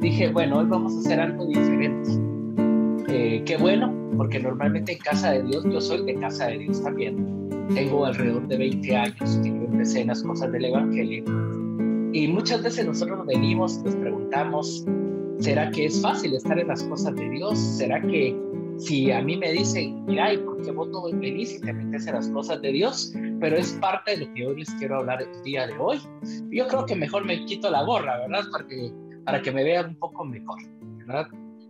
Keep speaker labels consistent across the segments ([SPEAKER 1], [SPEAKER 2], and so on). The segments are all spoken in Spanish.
[SPEAKER 1] Dije, bueno, hoy vamos a hacer algo diferente. Eh, qué bueno, porque normalmente en casa de Dios, yo soy de casa de Dios también. Tengo alrededor de 20 años que yo empecé en las cosas del Evangelio. Y muchas veces nosotros venimos nos preguntamos, ¿será que es fácil estar en las cosas de Dios? ¿Será que si a mí me dicen, mira, ¿y por qué vos no venís y te metes en las cosas de Dios? Pero es parte de lo que hoy les quiero hablar el día de hoy. Yo creo que mejor me quito la gorra, ¿verdad? Para que, para que me vean un poco mejor, ¿verdad?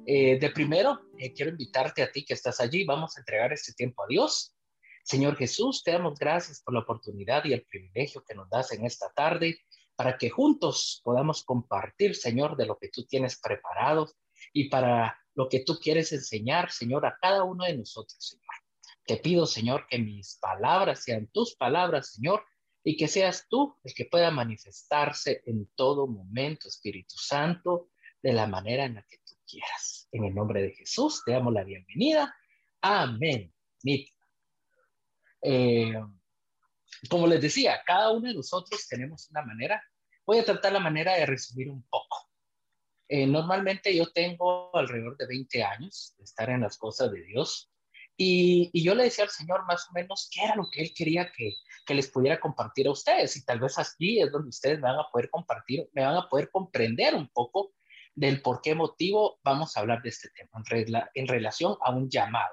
[SPEAKER 1] Eh, de primero, eh, quiero invitarte a ti que estás allí. Vamos a entregar este tiempo a Dios. Señor Jesús, te damos gracias por la oportunidad y el privilegio que nos das en esta tarde para que juntos podamos compartir, Señor, de lo que tú tienes preparado y para lo que tú quieres enseñar, Señor, a cada uno de nosotros, Señor. Te pido, Señor, que mis palabras sean tus palabras, Señor, y que seas tú el que pueda manifestarse en todo momento, Espíritu Santo, de la manera en la que tú quieras. En el nombre de Jesús, te damos la bienvenida. Amén. Eh, como les decía, cada uno de nosotros tenemos una manera. Voy a tratar la manera de resumir un poco. Eh, normalmente yo tengo alrededor de 20 años de estar en las cosas de Dios y, y, yo le decía al Señor más o menos qué era lo que Él quería que, que les pudiera compartir a ustedes y tal vez aquí es donde ustedes me van a poder compartir, me van a poder comprender un poco del por qué motivo vamos a hablar de este tema en, en relación a un llamado.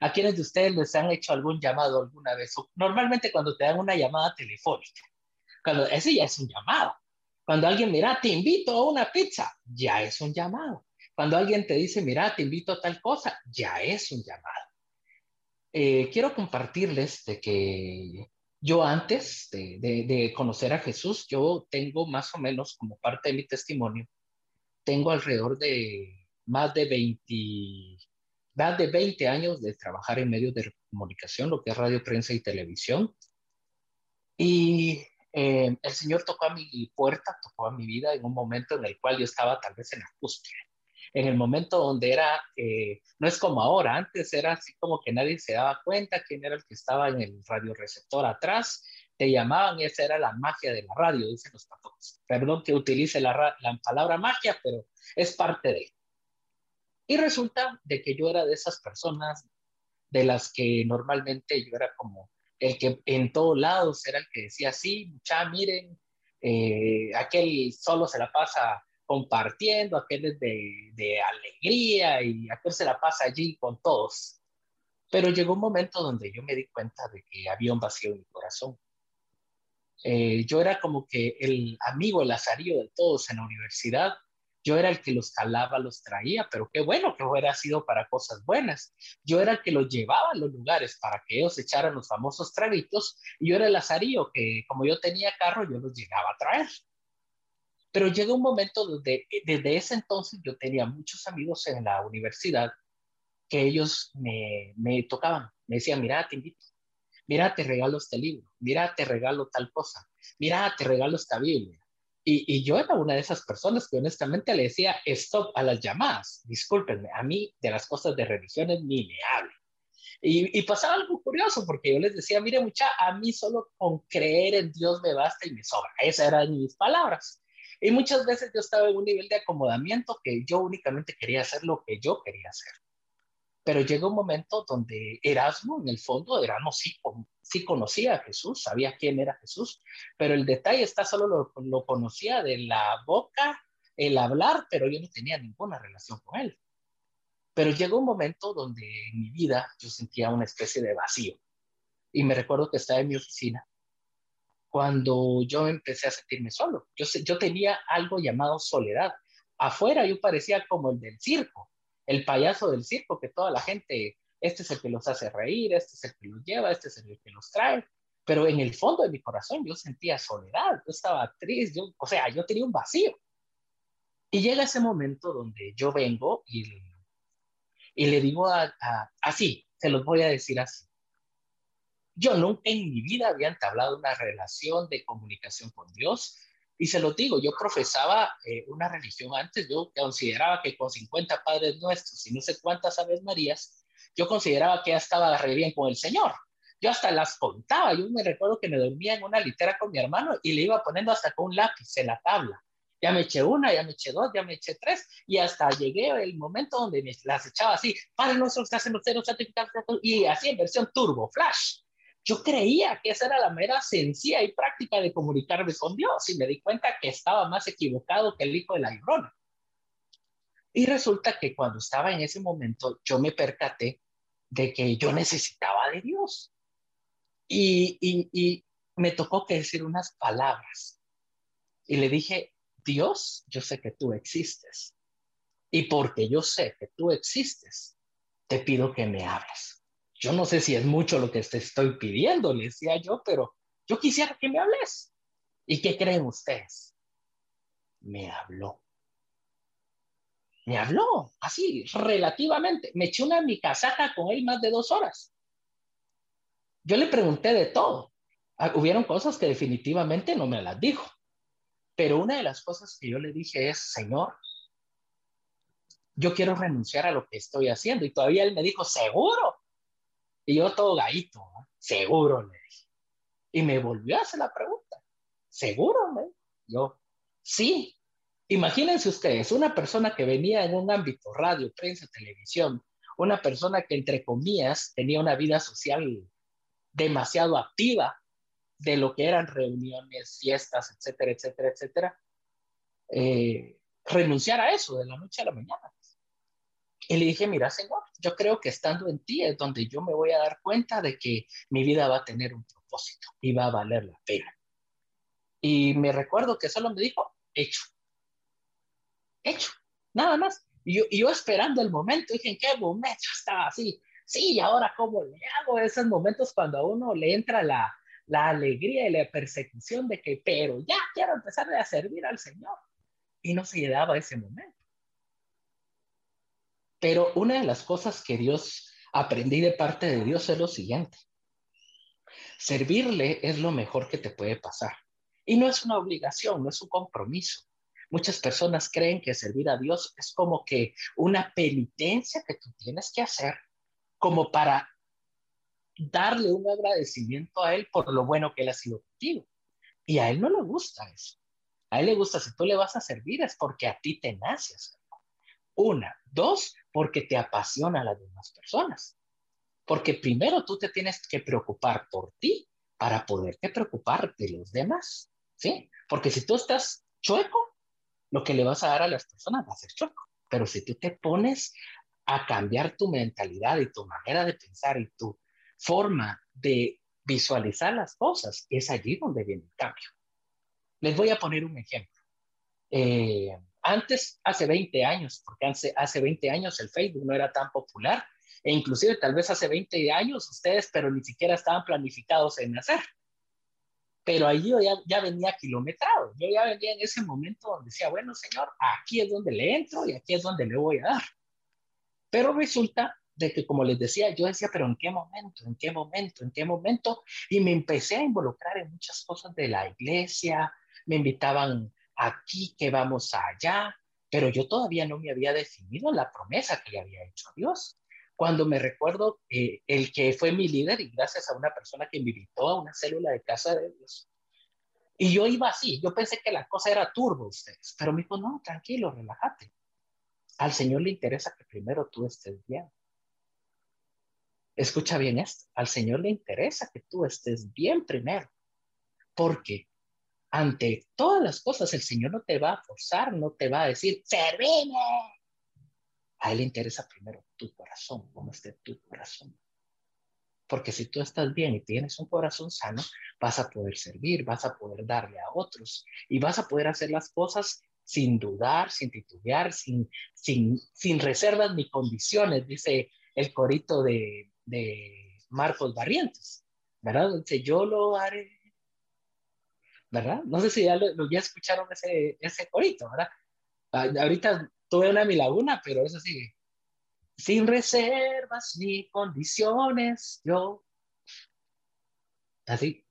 [SPEAKER 1] ¿A quiénes de ustedes les han hecho algún llamado alguna vez? Normalmente cuando te dan una llamada telefónica, cuando ese ya es un llamado. Cuando alguien, mira, te invito a una pizza, ya es un llamado. Cuando alguien te dice, mira, te invito a tal cosa, ya es un llamado. Eh, quiero compartirles de que yo antes de, de, de, conocer a Jesús, yo tengo más o menos como parte de mi testimonio, tengo alrededor de más de 20, más de 20 años de trabajar en medios de comunicación, lo que es radio, prensa y televisión. Y eh, el Señor tocó a mi puerta, tocó a mi vida en un momento en el cual yo estaba tal vez en la. En el momento donde era, eh, no es como ahora, antes era así como que nadie se daba cuenta quién era el que estaba en el radioreceptor atrás, te llamaban y esa era la magia de la radio, dicen los pastores. Perdón que utilice la, la palabra magia, pero es parte de. Y resulta de que yo era de esas personas de las que normalmente yo era como el que en todos lados era el que decía, sí, mucha, miren, eh, aquel solo se la pasa compartiendo, aquel es de, alegría y aquel se la pasa allí con todos. Pero llegó un momento donde yo me di cuenta de que había un vacío en mi corazón. Eh, yo era como que el amigo, el lazarillo de todos en la universidad yo era el que los calaba, los traía, pero qué bueno que hubiera sido para cosas buenas. Yo era el que los llevaba a los lugares para que ellos echaran los famosos traguitos y yo era el azarío que como yo tenía carro, yo los llegaba a traer. Pero llegó un momento donde desde ese entonces yo tenía muchos amigos en la universidad que ellos me, me tocaban, me decían, mira, te invito, mira, te regalo este libro, mira, te regalo tal cosa, mira, te regalo esta Biblia y, yo era una de esas personas que honestamente le decía stop a las llamadas. Discúlpenme, a mí de las cosas de religiones ni me hable. Y, y, pasaba algo curioso porque yo les decía, mire mucha, a mí solo con creer en Dios me basta y me sobra. Esas eran mis palabras. Y muchas veces yo estaba en un nivel de acomodamiento que yo únicamente quería hacer lo que yo quería hacer. Pero llegó un momento donde Erasmo, en el fondo, Erasmo sí, sí conocía a Jesús, sabía quién era Jesús, pero el detalle está solo lo, conocía de la boca, el hablar, pero yo no tenía ninguna relación con él. Pero llegó un momento donde en mi vida yo sentía una especie de vacío. Y me recuerdo que estaba en mi oficina cuando yo empecé a sentirme solo. Yo tenía algo llamado soledad. Afuera yo parecía como el del circo el payaso del circo, que toda la gente, este es el que los hace reír, este es el que los lleva, este es el que los trae. Pero en el fondo de mi corazón yo sentía soledad, yo estaba triste, yo, o sea, yo tenía un vacío. Y llega ese momento donde yo vengo y, y le digo así, se los voy a decir así. Yo nunca en mi vida había entablado una relación de comunicación con Dios. Y se lo digo, yo profesaba eh, una religión antes, yo consideraba que con 50 padres nuestros y no sé cuántas aves marías, yo consideraba que ya estaba re bien con el Señor. Yo hasta las contaba. Yo me recuerdo que me dormía en una litera con mi hermano y le iba poniendo hasta con un lápiz en la tabla. Ya me eché una, ya me eché dos, ya me eché tres y hasta llegué el momento donde me las echaba así. Padre nuestro que estás cero, y así en versión turbo, flash. Yo creía que esa era la mera sencilla y práctica de comunicarme con Dios y me di cuenta que estaba más equivocado que el hijo de la llorona. Y resulta que cuando estaba en ese momento, yo me percaté de que yo necesitaba de Dios. Y, me tocó que decir unas palabras. Y le dije, Dios, yo sé que tú existes. Y porque yo sé que tú existes, te pido que me hables. Yo no sé si es mucho lo que te estoy pidiendo, le decía yo, pero yo quisiera que me hables. ¿Y qué creen ustedes? Me habló me habló así, relativamente. Me eché una mi casaca con él más de dos horas. Yo le pregunté de todo. Ah, hubieron cosas que definitivamente no me las dijo. Pero una de las cosas que yo le dije es, Señor, yo quiero renunciar a lo que estoy haciendo. Y todavía él me dijo, seguro. Y yo todo gaito, seguro, le dije. Y me volvió a hacer la pregunta, seguro, me Yo, sí, Imagínense ustedes, una persona que venía en un ámbito radio, prensa, televisión, una persona que entre comillas tenía una vida social demasiado activa de lo que eran reuniones, fiestas, etcétera, etcétera, etcétera, eh, renunciar a eso de la noche a la mañana. Y le dije, mira, Señor, yo creo que estando en ti es donde yo me voy a dar cuenta de que mi vida va a tener un propósito y va a valer la pena. Y me recuerdo que solo me dijo, hecho hecho, nada más. Y yo, esperando el momento, dije, ¿en qué momento estaba así? Sí, ¿y ahora cómo le hago esos momentos cuando a uno le entra la, la alegría y la persecución de que, pero ya quiero empezar a servir al Señor? Y no se daba ese momento. Pero una de las cosas que Dios aprendí de parte de Dios es lo siguiente. Servirle es lo mejor que te puede pasar. Y no es una obligación, no es un compromiso. Muchas personas creen que servir a Dios es como que una penitencia que tú tienes que hacer como para darle un agradecimiento a Él por lo bueno que Él ha sido contigo. Y a Él no le gusta eso. A Él le gusta, si tú le vas a servir es porque a ti te nace. Una. Dos, porque te apasiona a las demás personas. Porque primero tú te tienes que preocupar por ti para poderte preocupar de los demás. ¿Sí? Porque si tú estás chueco, lo que le vas a dar a las personas va a ser choco. Pero si tú te pones a cambiar tu mentalidad y tu manera de pensar y tu forma de visualizar las cosas, es allí donde viene el cambio. Les voy a poner un ejemplo. Eh, antes, hace 20 años, porque hace, hace 20 años el Facebook no era tan popular, e inclusive tal vez hace 20 años ustedes, pero ni siquiera estaban planificados en hacer pero ahí yo ya, venía kilometrado, yo ya venía en ese momento donde decía, bueno, señor, aquí es donde le entro y aquí es donde le voy a dar. Pero resulta de que, como les decía, yo decía, pero ¿en qué momento? ¿En qué momento? ¿En qué momento? Y me empecé a involucrar en muchas cosas de la iglesia, me invitaban aquí, que vamos allá, pero yo todavía no me había definido la promesa que le había hecho a Dios cuando me recuerdo eh, el que fue mi líder y gracias a una persona que me invitó a una célula de casa de Dios. Y yo iba así, yo pensé que la cosa era turbo ustedes, pero me dijo, no, tranquilo, relájate. Al Señor le interesa que primero tú estés bien. Escucha bien esto, al Señor le interesa que tú estés bien primero, porque ante todas las cosas el Señor no te va a forzar, no te va a decir, servime, a Él le interesa primero tu corazón, cómo esté tu corazón. Porque si tú estás bien y tienes un corazón sano, vas a poder servir, vas a poder darle a otros y vas a poder hacer las cosas sin dudar, sin titubear, sin, sin, sin reservas ni condiciones, dice el corito de, de Marcos Barrientos, ¿verdad? Dice, yo lo haré, ¿verdad? No sé si ya, lo, ya escucharon ese, ese corito, ¿verdad? Ah, ahorita tuve una mi laguna, pero eso sigue. Sin reservas ni condiciones, yo. Así.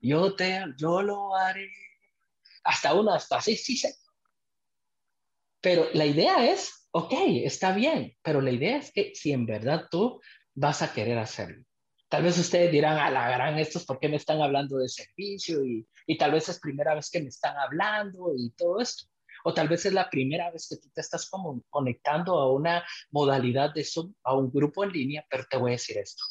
[SPEAKER 1] Yo te, yo lo haré. Hasta uno, hasta así, sí sé. Pero la idea es ok, está bien, pero la idea es que si en verdad tú vas a querer hacerlo. Tal vez ustedes dirán, a la gran, estos, ¿por qué me están hablando de servicio? Y, y tal vez es primera vez que me están hablando y todo esto. O tal vez es la primera vez que tú te estás como conectando a una modalidad de Zoom, a un grupo en línea, pero te voy a decir esto.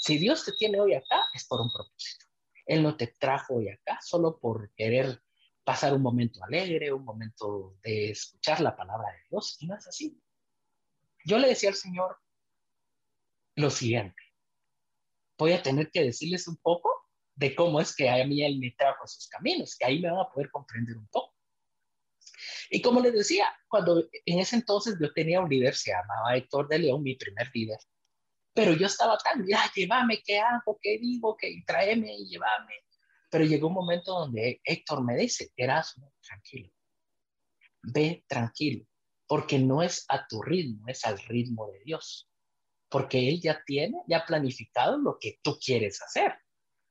[SPEAKER 1] Si Dios te tiene hoy acá, es por un propósito. Él no te trajo hoy acá solo por querer pasar un momento alegre, un momento de escuchar la palabra de Dios, y no es así. Yo le decía al Señor lo siguiente, voy a tener que decirles un poco de cómo es que a mí Él me trajo a sus caminos, que ahí me van a poder comprender un poco. Y como les decía, cuando en ese entonces yo tenía un líder, se llamaba Héctor de León, mi primer líder, pero yo estaba tan, ya, llévame, ¿qué hago? ¿Qué digo? ¿Qué? Tráeme y llévame. Pero llegó un momento donde Héctor me dice, Erasmo, tranquilo, ve tranquilo, porque no es a tu ritmo, es al ritmo de Dios. Porque Él ya tiene, ya planificado lo que tú quieres hacer.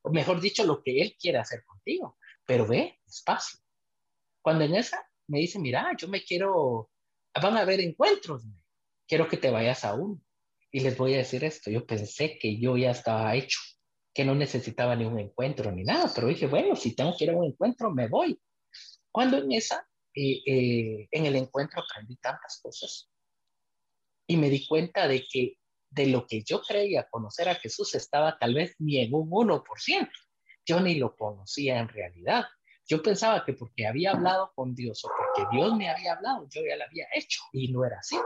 [SPEAKER 1] O mejor dicho, lo que Él quiere hacer contigo. Pero ve despacio. Cuando en esa me dice, mira, yo me quiero, van a haber encuentros, quiero que te vayas a uno. Y les voy a decir esto, yo pensé que yo ya estaba hecho que no necesitaba ni un encuentro ni nada, pero dije, bueno, si tengo que ir a un encuentro, me voy. Cuando en esa, eh, eh, en el encuentro aprendí tantas cosas y me di cuenta de que de lo que yo creía conocer a Jesús estaba tal vez ni en un 1%. Yo ni lo conocía en realidad. Yo pensaba que porque había hablado con Dios o porque Dios me había hablado, yo ya lo había hecho y no era así.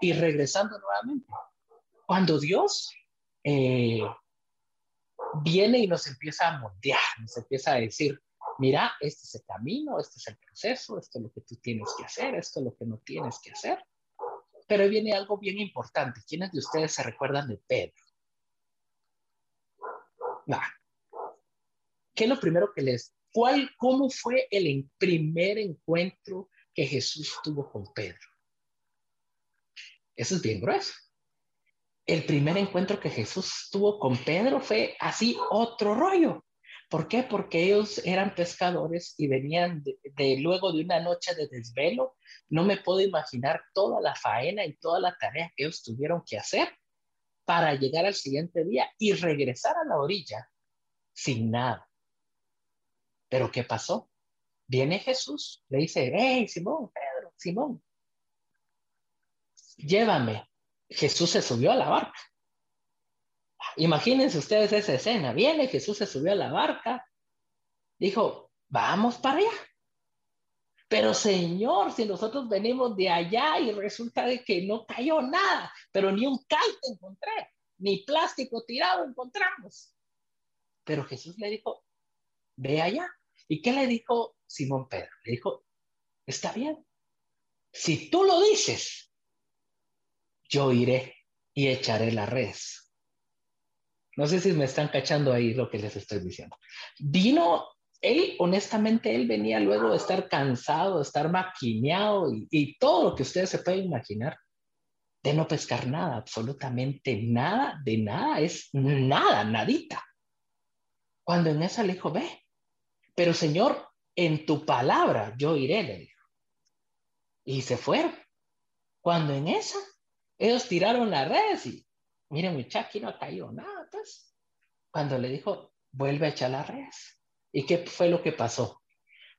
[SPEAKER 1] Y regresando nuevamente, cuando Dios eh, viene y nos empieza a moldear, nos empieza a decir, mira, este es el camino, este es el proceso, esto es lo que tú tienes que hacer, esto es lo que no tienes que hacer. Pero viene algo bien importante. ¿Quiénes de ustedes se recuerdan de Pedro? ¿Qué es lo primero que les... ¿Cuál, cómo fue el primer encuentro que Jesús tuvo con Pedro? Eso es bien grueso el primer encuentro que Jesús tuvo con Pedro fue así otro rollo. ¿Por qué? Porque ellos eran pescadores y venían de, luego de una noche de desvelo. No me puedo imaginar toda la faena y toda la tarea que ellos tuvieron que hacer para llegar al siguiente día y regresar a la orilla sin nada. Pero ¿qué pasó? Viene Jesús, le dice, hey, Simón, Pedro, Simón, llévame. Jesús se subió a la barca. Imagínense ustedes esa escena. Viene, Jesús se subió a la barca. Dijo, vamos para allá. Pero Señor, si nosotros venimos de allá y resulta de que no cayó nada, pero ni un calte encontré, ni plástico tirado encontramos. Pero Jesús le dijo, ve allá. ¿Y qué le dijo Simón Pedro? Le dijo, está bien. Si tú lo dices, yo iré y echaré la red. No sé si me están cachando ahí lo que les estoy diciendo. Vino, él, honestamente, él venía luego de estar cansado, de estar maquineado y, y todo lo que ustedes se pueden imaginar, de no pescar nada, absolutamente nada, de nada, es nada, nadita. Cuando en esa le dijo, ve, pero Señor, en tu palabra yo iré, le dijo. Y se fueron. Cuando en esa ellos tiraron la red y miren, muchacho, aquí no ha caído nada. Pues. Cuando le dijo, vuelve a echar la red. ¿Y qué fue lo que pasó?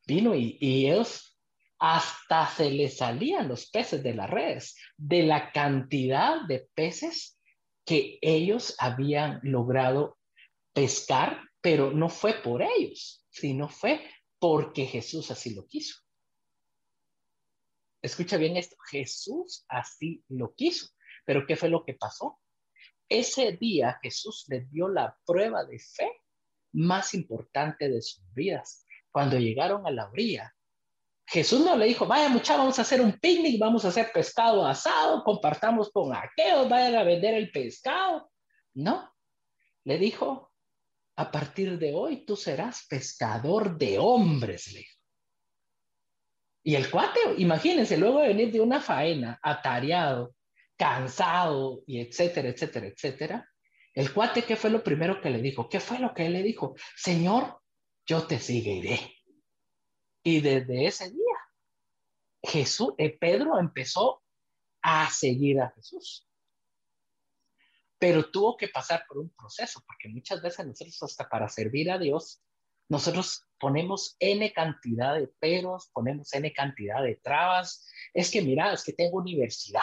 [SPEAKER 1] Vino y, y ellos hasta se les salían los peces de las redes, de la cantidad de peces que ellos habían logrado pescar, pero no fue por ellos, sino fue porque Jesús así lo quiso. Escucha bien esto, Jesús así lo quiso. Pero ¿qué fue lo que pasó? Ese día Jesús les dio la prueba de fe más importante de sus vidas. Cuando llegaron a la orilla, Jesús no le dijo, vaya muchachos, vamos a hacer un picnic, vamos a hacer pescado asado, compartamos con aquellos, vayan a vender el pescado. No, le dijo, a partir de hoy tú serás pescador de hombres, le dijo. Y el cuate, imagínense, luego de venir de una faena, atareado, cansado, y etcétera, etcétera, etcétera, el cuate, ¿qué fue lo primero que le dijo? ¿Qué fue lo que él le dijo? Señor, yo te seguiré. Y desde ese día, Jesús, eh, Pedro empezó a seguir a Jesús. Pero tuvo que pasar por un proceso, porque muchas veces nosotros hasta para servir a Dios, nosotros ponemos N cantidad de peros, ponemos N cantidad de trabas. Es que mira, es que tengo universidad,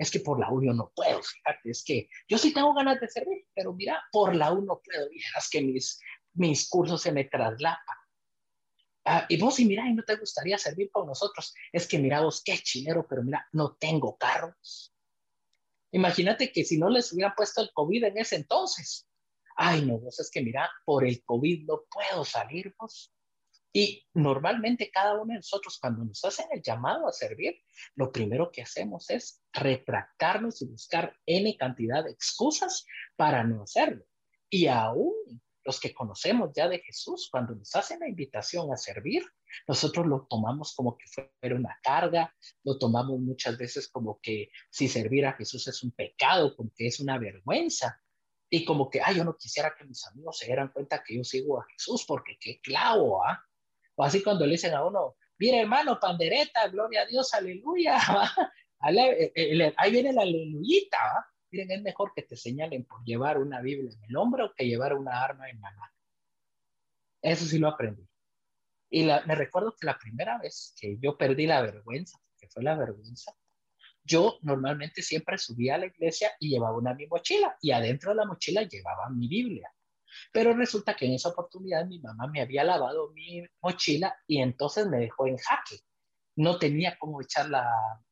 [SPEAKER 1] es que por la U yo no puedo, fíjate, es que yo sí tengo ganas de servir, pero mira, por la U no puedo, es que mis, mis cursos se me traslapan. Ah, y vos, y mira, y no te gustaría servir con nosotros, es que mira vos, qué chinero, pero mira, no tengo carros. Imagínate que si no les hubieran puesto el COVID en ese entonces, ay, no, vos es que mira, por el COVID no puedo salir vos. Y normalmente cada uno de nosotros cuando nos hacen el llamado a servir, lo primero que hacemos es retractarnos y buscar N cantidad de excusas para no hacerlo. Y aún los que conocemos ya de Jesús, cuando nos hacen la invitación a servir, nosotros lo tomamos como que fuera una carga, lo tomamos muchas veces como que si servir a Jesús es un pecado, como que es una vergüenza. Y como que, ay, yo no quisiera que mis amigos se dieran cuenta que yo sigo a Jesús, porque qué clavo, ¿ah? O así cuando le dicen a uno, mire hermano, pandereta, gloria a Dios, aleluya. Eh, eh, ahí viene la aleluyita. Miren, es mejor que te señalen por llevar una Biblia en el hombro que llevar una arma en la mano. Eso sí lo aprendí. Y me recuerdo que la primera vez que yo perdí la vergüenza, que fue la vergüenza, yo normalmente siempre subía a la iglesia y llevaba una mi mochila y adentro de la mochila llevaba mi Biblia. Pero resulta que en esa oportunidad mi mamá me había lavado mi mochila y entonces me dejó en jaque. No tenía cómo echar la,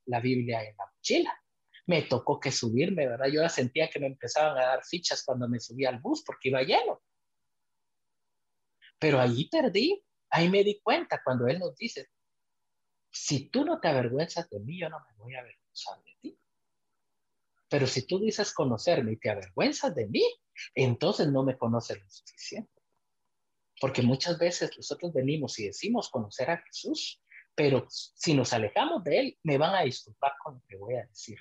[SPEAKER 1] la Biblia en la mochila. Me tocó que subirme, ¿verdad? Yo ya sentía que me empezaban a dar fichas cuando me subía al bus porque iba lleno. Pero ahí perdí, ahí me di cuenta cuando él nos dice, si tú no te avergüenzas de mí, yo no me voy a avergonzar de ti. Pero si tú dices conocerme y te avergüenzas de mí, entonces no me conoces lo suficiente. Porque muchas veces nosotros venimos y decimos conocer a Jesús, pero si nos alejamos de Él, me van a disculpar con lo que voy a decir.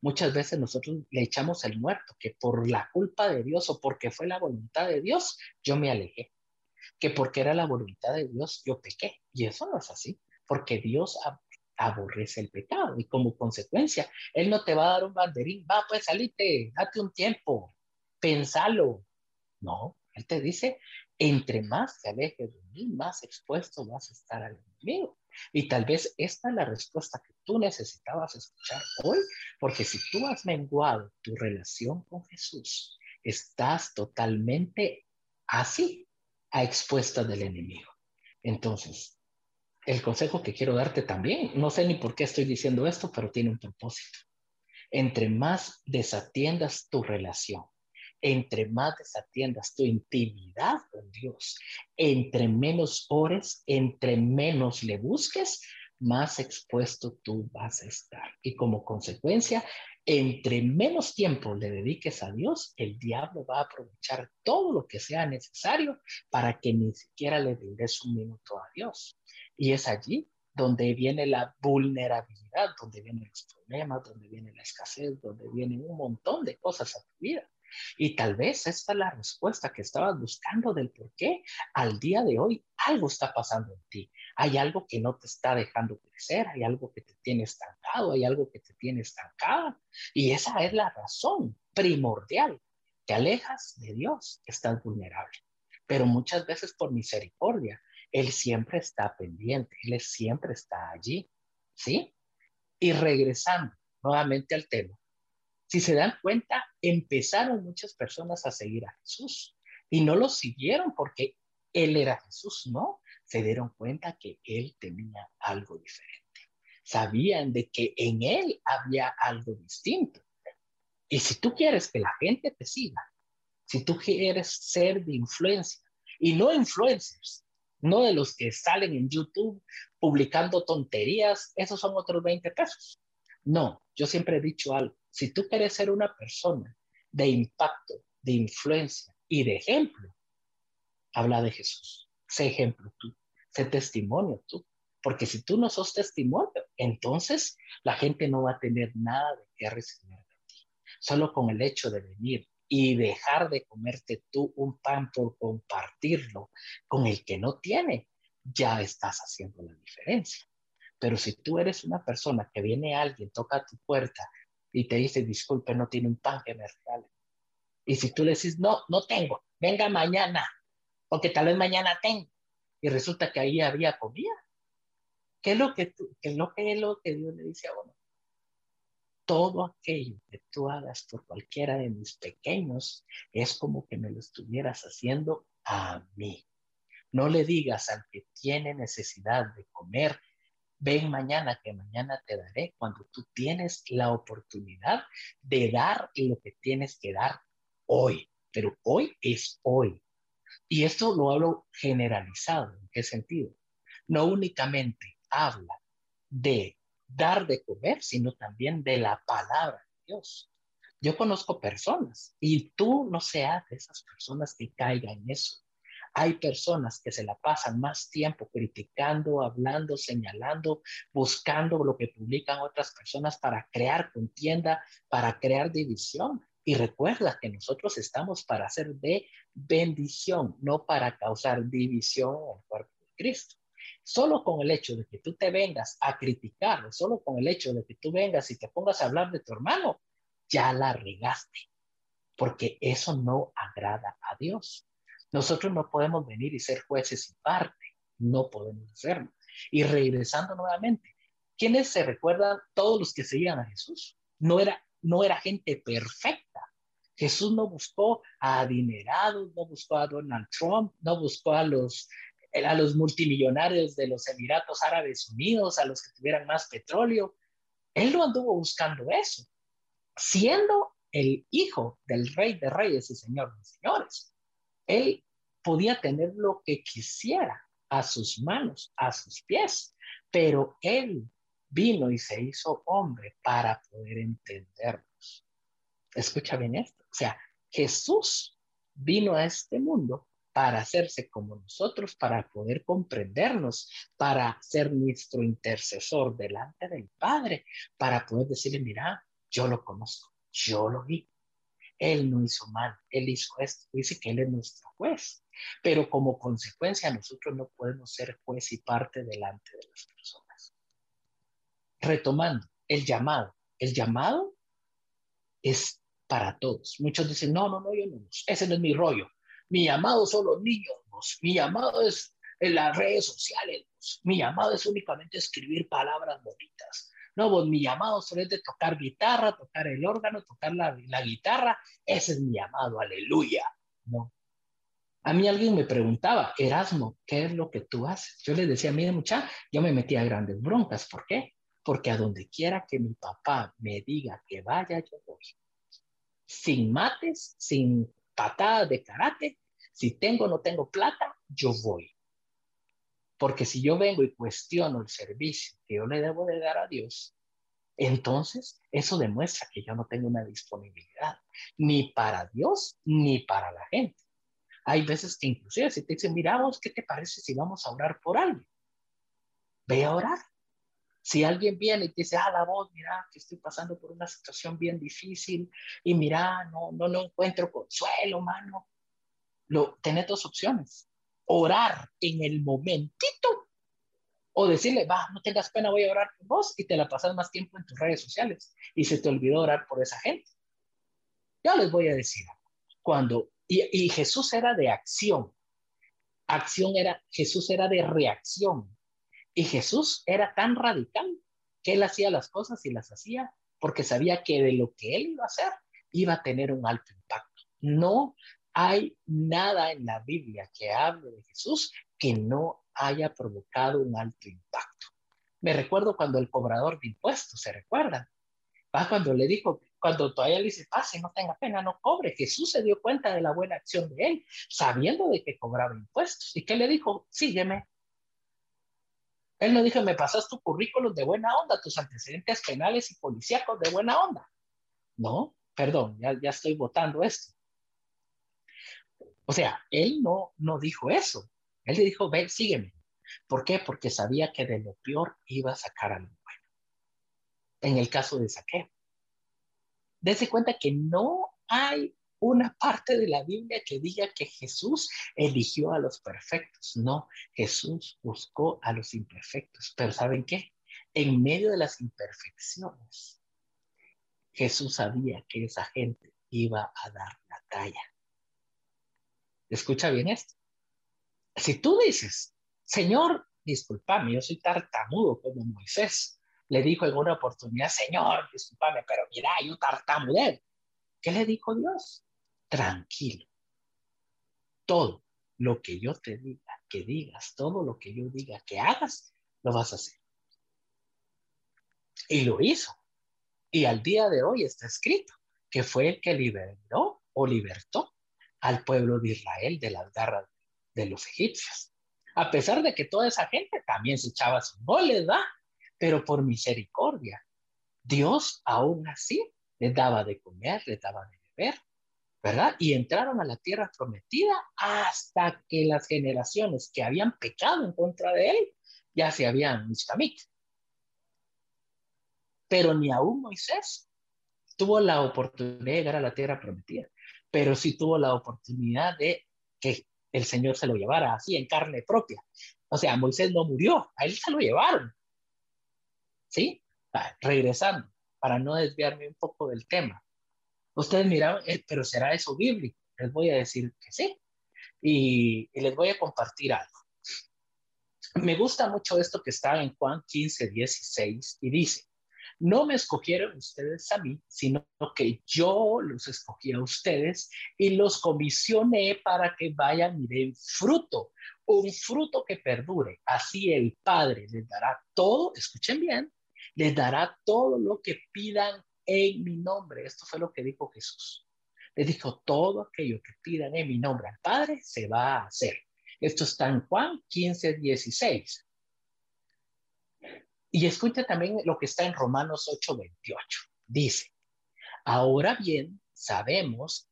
[SPEAKER 1] Muchas veces nosotros le echamos el muerto, que por la culpa de Dios o porque fue la voluntad de Dios, yo me alejé. Que porque era la voluntad de Dios, yo pequé. Y eso no es así, porque Dios aborrece el pecado y como consecuencia, Él no te va a dar un banderín, va, pues salite, date un tiempo, pensalo. No, él te dice, entre más te alejes de mí, más expuesto vas a estar al enemigo. Y tal vez esta es la respuesta que tú necesitabas escuchar hoy, porque si tú has menguado tu relación con Jesús, estás totalmente así, a expuesta del enemigo. Entonces, el consejo que quiero darte también, no sé ni por qué estoy diciendo esto, pero tiene un propósito. Entre más desatiendas tu relación, entre más desatiendas tu intimidad con Dios, entre menos ores, entre menos le busques, más expuesto tú vas a estar. Y como consecuencia, entre menos tiempo le dediques a Dios, el diablo va a aprovechar todo lo que sea necesario para que ni siquiera le des un minuto a Dios. Y es allí donde viene la vulnerabilidad, donde vienen los problemas, donde viene la escasez, donde viene un montón de cosas a tu vida. Y tal vez esta es la respuesta que estabas buscando del por qué al día de hoy algo está pasando en ti. Hay algo que no te está dejando crecer, hay algo que te tiene estancado, hay algo que te tiene estancada. Y esa es la razón primordial. Te alejas de Dios, estás vulnerable. Pero muchas veces por misericordia, Él siempre está pendiente, Él siempre está allí. ¿Sí? Y regresando nuevamente al tema, si se dan cuenta, empezaron muchas personas a seguir a Jesús y no lo siguieron porque Él era Jesús, no, se dieron cuenta que Él tenía algo diferente. Sabían de que en Él había algo distinto. Y si tú quieres que la gente te siga, si tú quieres ser de influencia, y no influencers, no de los que salen en YouTube publicando tonterías, esos son otros 20 pesos. No, yo siempre he dicho algo, si tú quieres ser una persona de impacto, de influencia y de ejemplo, habla de Jesús. Sé ejemplo tú, sé testimonio tú. Porque si tú no sos testimonio, entonces la gente no va a tener nada de qué recibir de ti. Solo con el hecho de venir y dejar de comerte tú un pan por compartirlo con el que no tiene, ya estás haciendo la diferencia. Pero si tú eres una persona que viene alguien, toca tu puerta y te dice, disculpe, no tiene un pan que me regale. Y si tú le dices, no, no tengo, venga mañana, porque tal vez mañana tengo. Y resulta que ahí había comida. ¿Qué es lo que, tú, qué es lo que, es lo que Dios le dice a uno? Todo aquello que tú hagas por cualquiera de mis pequeños es como que me lo estuvieras haciendo a mí. No le digas al que tiene necesidad de comer, ven mañana que mañana te daré cuando tú tienes la oportunidad de dar lo que tienes que dar hoy. Pero hoy es hoy. Y esto lo hablo generalizado. ¿En qué sentido? No únicamente habla de dar de comer, sino también de la palabra de Dios. Yo conozco personas y tú no seas de esas personas que caigan en eso. Hay personas que se la pasan más tiempo criticando, hablando, señalando, buscando lo que publican otras personas para crear contienda, para crear división. Y recuerda que nosotros estamos para hacer de bendición, no para causar división en cuerpo de Cristo. Solo con el hecho de que tú te vengas a criticar, solo con el hecho de que tú vengas y te pongas a hablar de tu hermano, ya la regaste, porque eso no agrada a Dios. Nosotros no podemos venir y ser jueces y parte, no podemos hacerlo. Y regresando nuevamente, ¿quiénes se recuerdan? Todos los que seguían a Jesús. No era, no era gente perfecta Jesús no buscó a adinerados, no buscó a Donald Trump, no buscó a los, a los multimillonarios de los Emiratos Árabes Unidos, a los que tuvieran más petróleo. Él no anduvo buscando eso, siendo el hijo del rey de reyes y señor de señores. Él podía tener lo que quisiera a sus manos, a sus pies, pero él vino y se hizo hombre para poder entendernos. Escucha bien esto. O sea, Jesús vino a este mundo para hacerse como nosotros, para poder comprendernos, para ser nuestro intercesor delante del Padre, para poder decirle, mira, yo lo conozco, yo lo vi. Él no hizo mal, él hizo esto, dice que él es nuestro juez. Pero como consecuencia nosotros no podemos ser juez y parte delante de las personas. Retomando, el llamado. El llamado es para todos. Muchos dicen, no, no, no, yo no, ese no es mi rollo. Mi llamado son los niños, mi llamado es en las redes sociales, mi llamado es únicamente escribir palabras bonitas. No, vos, mi llamado solo es de tocar guitarra, tocar el órgano, tocar la, la guitarra, ese es mi llamado, aleluya. No. A mí alguien me preguntaba, Erasmo, ¿qué es lo que tú haces? Yo le decía, mire mucha, yo me metí a grandes broncas. ¿Por qué? Porque a donde quiera que mi papá me diga que vaya, yo voy sin mates, sin patadas de karate. Si tengo o no tengo plata, yo voy. Porque si yo vengo y cuestiono el servicio que yo le debo de dar a Dios, entonces eso demuestra que yo no tengo una disponibilidad ni para Dios ni para la gente. Hay veces que inclusive si te dicen, mira vos, ¿qué te parece si vamos a orar por alguien? Ve a orar. Si alguien viene y te dice, ah, la voz, mira, que estoy pasando por una situación bien difícil y mira, no, no, no encuentro consuelo, mano. Lo, tenés dos opciones. Orar en el momentito o decirle, va, no tengas pena, voy a orar por vos y te la pasas más tiempo en tus redes sociales y se te olvidó orar por esa gente. Ya les voy a decir, cuando, y, y Jesús era de acción, acción era, Jesús era de reacción, y Jesús era tan radical que él hacía las cosas y las hacía porque sabía que de lo que él iba a hacer iba a tener un alto impacto. No hay nada en la Biblia que hable de Jesús que no haya provocado un alto impacto. Me recuerdo cuando el cobrador de impuestos, ¿se recuerdan? Va cuando le dijo, cuando todavía le dice, pase, no tenga pena, no cobre. Jesús se dio cuenta de la buena acción de él, sabiendo de que cobraba impuestos. ¿Y qué le dijo? Sígueme. Él no dijo, me pasas tu currículum de buena onda, tus antecedentes penales y policíacos de buena onda. No, perdón, ya, ya estoy votando esto. O sea, él no, no dijo eso. Él le dijo, ven, sígueme. ¿Por qué? Porque sabía que de lo peor iba a sacar algo bueno. En el caso de Saqueo. Dese cuenta que no hay una parte de la Biblia que diga que Jesús eligió a los perfectos. No, Jesús buscó a los imperfectos. Pero ¿saben qué? en medio de las imperfecciones, Jesús sabía que esa gente iba a dar la talla. Escucha bien esto. Si tú dices, Señor, discúlpame, yo soy tartamudo como Moisés, le dijo en una oportunidad, Señor, discúlpame, pero mira, yo tartamudeo. ¿Qué le dijo Dios? Tranquilo. Todo lo que yo te diga, que digas, todo lo que yo diga que hagas, lo vas a hacer. Y lo hizo. Y al día de hoy está escrito que fue el que liberó o libertó al pueblo de Israel de las garras de los egipcios. A pesar de que toda esa gente también se echaba su goles, ¿verdad? Pero por misericordia, Dios aún así les daba de comer, les daba de beber, ¿verdad? Y entraron a la tierra prometida hasta que las generaciones que habían pecado en contra de él ya se habían miscamit. Pero ni aún Moisés tuvo la oportunidad de llegar a la tierra prometida, pero sí tuvo la oportunidad de que el Señor se lo llevara así en carne propia. O sea, Moisés no murió, a él se lo llevaron. ¿Sí? regresando, para no desviarme un poco del tema. Ustedes miraban, eh, pero ¿será eso bíblico? Les voy a decir que sí. Y, y les voy a compartir algo. Me gusta mucho esto que está en Juan 15, 16 y dice, no me escogieron ustedes a mí, sino que yo los escogí a ustedes y los comisioné para que vayan y den fruto, un fruto que perdure. Así el Padre les dará todo, escuchen bien, les dará todo lo que pidan en mi nombre. Esto fue lo que dijo Jesús. Les dijo, todo aquello que pidan en mi nombre al Padre se va a hacer. Esto está en Juan 15, 16. Y escucha también lo que está en Romanos 8:28. Dice, ahora bien, sabemos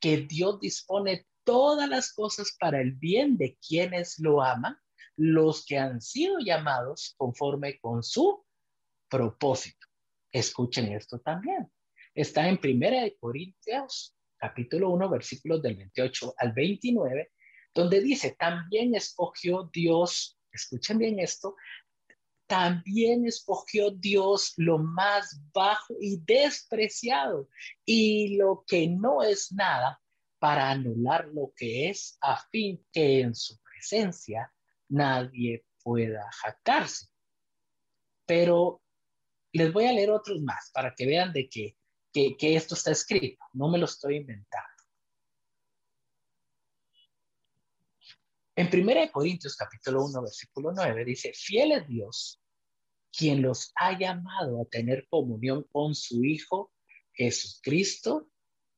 [SPEAKER 1] que Dios dispone todas las cosas para el bien de quienes lo aman, los que han sido llamados conforme con su propósito. Escuchen esto también. Está en Primera de Corintios, capítulo 1, versículos del 28 al 29, donde dice, también escogió Dios, escuchen bien esto, también escogió Dios lo más bajo y despreciado y lo que no es nada para anular lo que es a fin que en su presencia nadie pueda jactarse. Pero les voy a leer otros más para que vean de que, que esto está escrito, no me lo estoy inventando. En 1 Corintios capítulo 1 versículo 9 dice, fiel es Dios quien los ha llamado a tener comunión con su Hijo Jesucristo,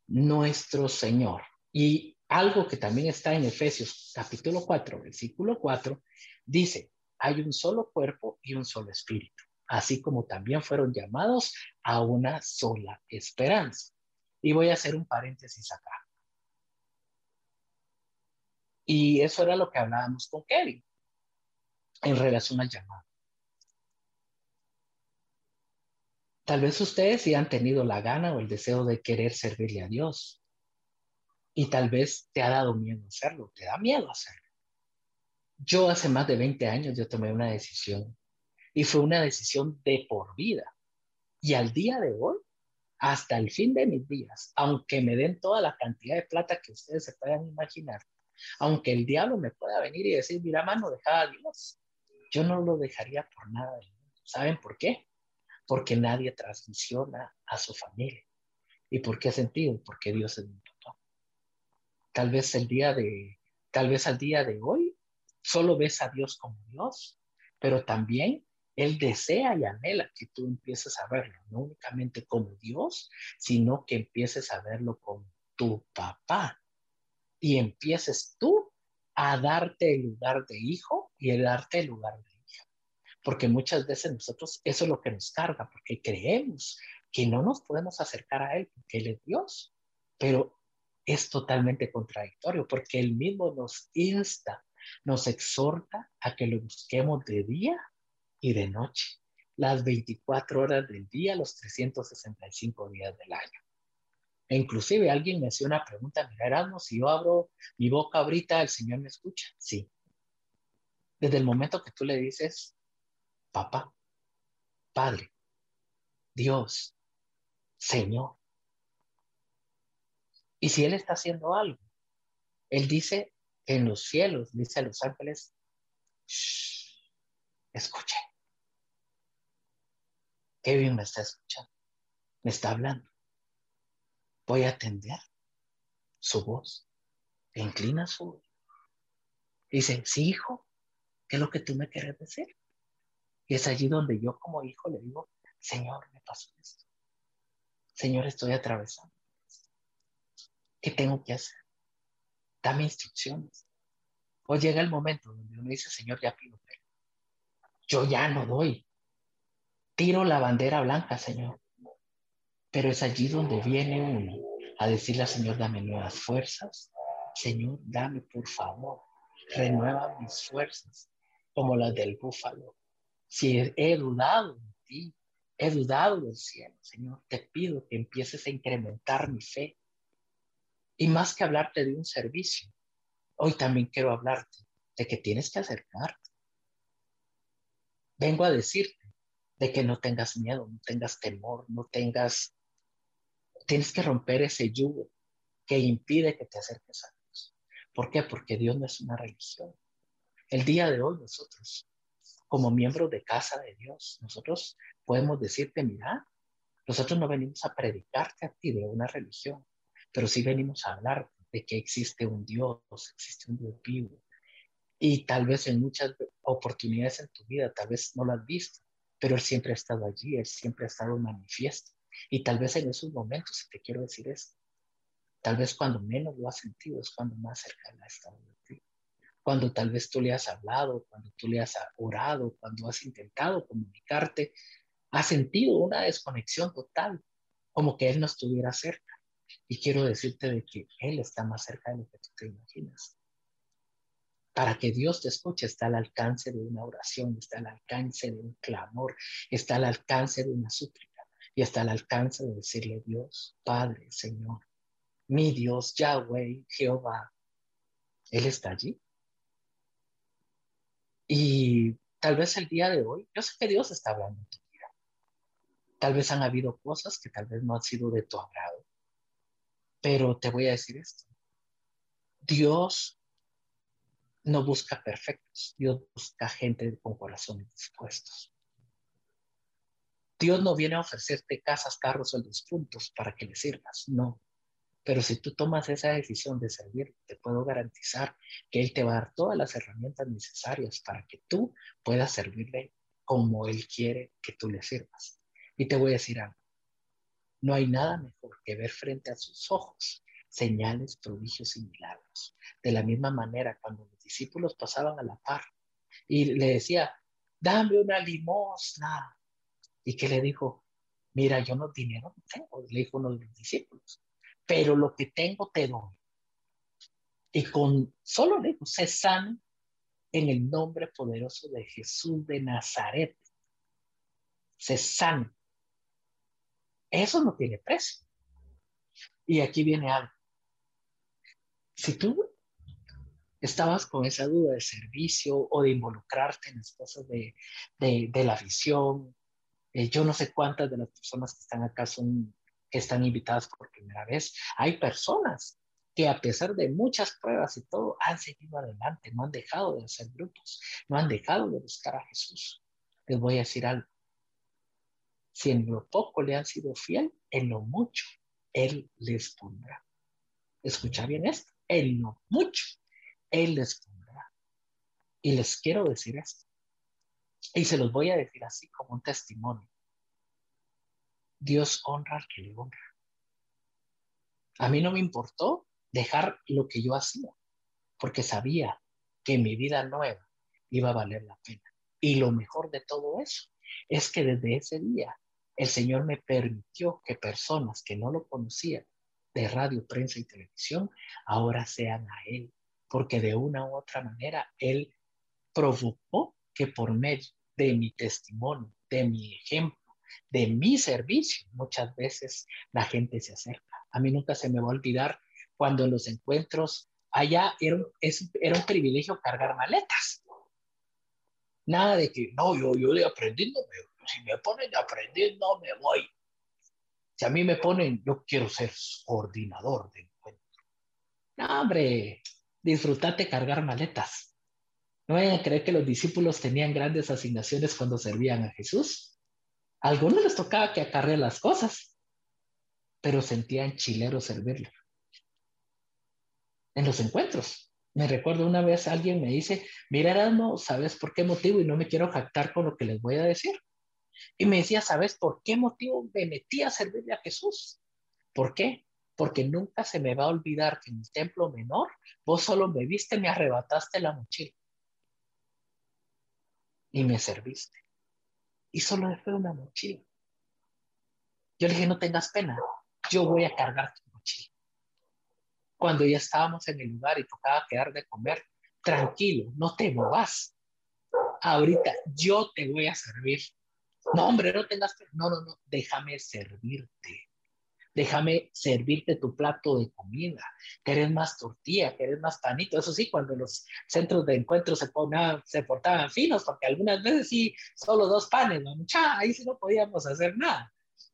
[SPEAKER 1] nuestro Señor. Y algo que también está en Efesios capítulo 4, versículo 4, dice, hay un solo cuerpo y un solo espíritu, así como también fueron llamados a una sola esperanza. Y voy a hacer un paréntesis acá. Y eso era lo que hablábamos con Kevin en relación al llamado. Tal vez ustedes sí han tenido la gana o el deseo de querer servirle a Dios. Y tal vez te ha dado miedo hacerlo, te da miedo hacerlo. Yo hace más de 20 años yo tomé una decisión y fue una decisión de por vida. Y al día de hoy, hasta el fin de mis días, aunque me den toda la cantidad de plata que ustedes se puedan imaginar, aunque el diablo me pueda venir y decir, mira, mano, deja a Dios, yo no lo dejaría por nada. ¿Saben por qué? porque nadie transiciona a su familia. ¿Y por qué sentido? Porque Dios es mi papá. Tal vez el día de, tal vez al día de hoy solo ves a Dios como Dios, pero también Él desea y anhela que tú empieces a verlo, no únicamente como Dios, sino que empieces a verlo como tu papá. Y empieces tú a darte el lugar de hijo y a darte el lugar de porque muchas veces nosotros eso es lo que nos carga, porque creemos que no nos podemos acercar a Él porque Él es Dios, pero es totalmente contradictorio porque Él mismo nos insta, nos exhorta a que lo busquemos de día y de noche, las 24 horas del día, los 365 días del año. E inclusive alguien me hacía una pregunta, mira Erasmo, si yo abro mi boca ahorita, ¿el Señor me escucha? Sí. Desde el momento que tú le dices, papá. Padre, Dios, Señor. Y si Él está haciendo algo, Él dice en los cielos, dice a los ángeles, escuche. Kevin me está escuchando, me está hablando. Voy a atender su voz. inclina su voz. Dice, sí, hijo, ¿qué es lo que tú me quieres decir? Y es allí donde yo como hijo le digo, Señor, me pasó esto. Señor, estoy atravesando. ¿Qué tengo que hacer? Dame instrucciones. O llega el momento donde uno dice, Señor, ya pido Yo ya no doy. Tiro la bandera blanca, Señor. Pero es allí donde viene uno a decirle al Señor, dame nuevas fuerzas. Señor, dame por favor, renueva mis fuerzas como las del búfalo. Si he dudado de ti, he dudado del cielo, Señor, te pido que empieces a incrementar mi fe. Y más que hablarte de un servicio, hoy también quiero hablarte de que tienes que acercarte. Vengo a decirte de que no tengas miedo, no tengas temor, no tengas... Tienes que romper ese yugo que impide que te acerques a Dios. ¿Por qué? Porque Dios no es una religión. El día de hoy nosotros como miembros de casa de Dios, nosotros podemos decirte, mira, nosotros no venimos a predicarte a ti de una religión, pero sí venimos a hablar de que existe un Dios, existe un Dios vivo. Y tal vez en muchas oportunidades en tu vida, tal vez no lo has visto, pero Él siempre ha estado allí, Él siempre ha estado manifiesto. Y tal vez en esos momentos, te quiero decir esto, tal vez cuando menos lo has sentido es cuando más cerca ha estado de ti cuando tal vez tú le has hablado, cuando tú le has orado, cuando has intentado comunicarte, has sentido una desconexión total, como que Él no estuviera cerca. Y quiero decirte de que Él está más cerca de lo que tú te imaginas. Para que Dios te escuche está al alcance de una oración, está al alcance de un clamor, está al alcance de una súplica y está al alcance de decirle Dios, Padre, Señor, mi Dios, Yahweh, Jehová. Él está allí. Y tal vez el día de hoy, yo sé que Dios está hablando en tu vida. Tal vez han habido cosas que tal vez no han sido de tu agrado. Pero te voy a decir esto. Dios no busca perfectos. Dios busca gente con corazones dispuestos. Dios no viene a ofrecerte casas, carros o los puntos para que le sirvas. No. Pero si tú tomas esa decisión de servir, te puedo garantizar que Él te va a dar todas las herramientas necesarias para que tú puedas servirle como Él quiere que tú le sirvas. Y te voy a decir algo. No hay nada mejor que ver frente a sus ojos señales, prodigios y milagros. De la misma manera, cuando discípulos pasaban a la par y le decía, dame una limosna. ¿Y que le dijo? Mira, yo no dinero no tengo, le dijo uno de los discípulos pero lo que tengo te doy. Y con solo le digo, se sano en el nombre poderoso de Jesús de Nazaret. Se sana. Eso no tiene precio. Y aquí viene algo. Si tú estabas con esa duda de servicio o de involucrarte en las cosas de, la visión, eh, yo no sé cuántas de las personas que están acá son que están invitadas por primera vez. Hay personas que a pesar de muchas pruebas y todo, han seguido adelante, no han dejado de hacer grupos, no han dejado de buscar a Jesús. Les voy a decir algo. Si en lo poco le han sido fiel, en lo mucho Él les pondrá. Escucha bien esto, en lo mucho Él les pondrá. Y les quiero decir esto. Y se los voy a decir así como un testimonio. Dios honra al que le honra. A mí no me importó dejar lo que yo hacía, porque sabía que mi vida nueva iba a valer la pena. Y lo mejor de todo eso es que desde ese día el Señor me permitió que personas que no lo conocían de radio, prensa y televisión ahora sean a Él, porque de una u otra manera Él provocó que por medio de mi testimonio, de mi ejemplo, de mi servicio, muchas veces la gente se acerca. A mí nunca se me va a olvidar cuando en los encuentros allá era, era un privilegio cargar maletas. Nada de que, no, yo, yo de aprendiendo, si me ponen a aprender, no me voy. Si a mí me ponen, yo quiero ser coordinador de encuentro. No, hombre, disfrutate cargar maletas. No vayan a creer que los discípulos tenían grandes asignaciones cuando servían a Jesús. A algunos les tocaba que acarrear las cosas, pero sentían chilero servirle. En los encuentros. Me recuerdo una vez alguien me dice, mira no ¿sabes por qué motivo? Y no me quiero jactar con lo que les voy a decir. Y me decía, ¿sabes por qué motivo me metí a servirle a Jesús? ¿Por qué? Porque nunca se me va a olvidar que en el templo menor vos solo me viste, me arrebataste la mochila y me serviste. Y solo fue una mochila. Yo le dije, no tengas pena, yo voy a cargar tu mochila. Cuando ya estábamos en el lugar y tocaba quedar de comer, tranquilo, no te movas. Ahorita yo te voy a servir. No, hombre, no tengas pena. No, no, no, déjame servirte. Déjame servirte tu plato de comida. Querés más tortilla, querés más panito. Eso sí, cuando los centros de encuentro se, se portaban finos, porque algunas veces sí, solo dos panes, ¿no? ahí sí no podíamos hacer nada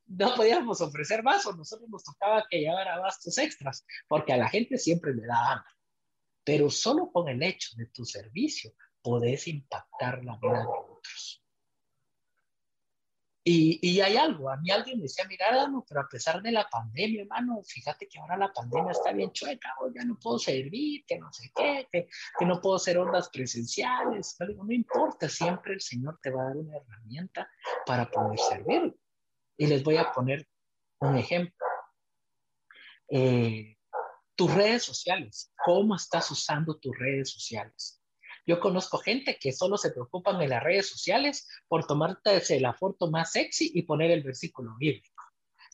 [SPEAKER 1] no podíamos ofrecer más o nosotros nos tocaba que llevar abastos extras, porque a la gente siempre le da hambre. Pero solo con el hecho de tu servicio podés impactar la vida de otros. Y, y hay algo, a mí alguien me decía, mira, no, pero a pesar de la pandemia, hermano, fíjate que ahora la pandemia está bien chueca, ya no puedo servir, que no sé qué, que, que no puedo hacer ondas presenciales. No, no importa, siempre el Señor te va a dar una herramienta para poder servir. Y les voy a poner un ejemplo. Eh, tus redes sociales, ¿cómo estás usando tus redes sociales? Yo conozco gente que solo se preocupan en las redes sociales por tomarte la foto más sexy y poner el versículo bíblico.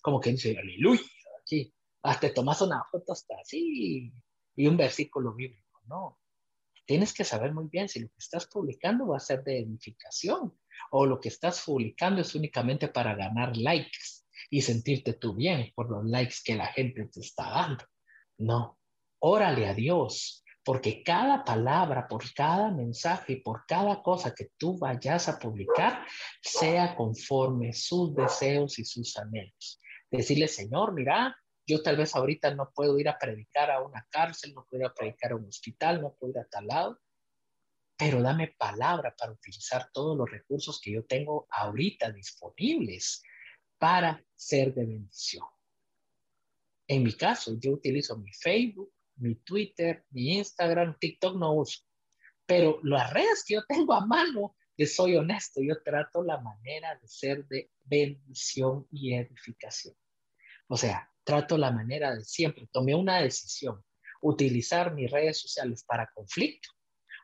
[SPEAKER 1] Como que dice, aleluya, aquí. Hasta tomas una foto hasta así y un versículo bíblico. No. Tienes que saber muy bien si lo que estás publicando va a ser de edificación o lo que estás publicando es únicamente para ganar likes y sentirte tú bien por los likes que la gente te está dando. No, órale a Dios, porque cada palabra, por cada mensaje y por cada cosa que tú vayas a publicar, sea conforme sus deseos y sus anhelos. Decirle, Señor, mira, yo tal vez ahorita no puedo ir a predicar a una cárcel, no puedo ir a predicar a un hospital, no puedo ir a tal lado, pero dame palabra para utilizar todos los recursos que yo tengo ahorita disponibles para ser de bendición. En mi caso, yo utilizo mi Facebook, mi Twitter, mi Instagram, TikTok no uso, pero las redes que yo tengo a mano, que soy honesto, yo trato la manera de ser de bendición y edificación. O sea, trato la manera de siempre, tomé una decisión, utilizar mis redes sociales para conflicto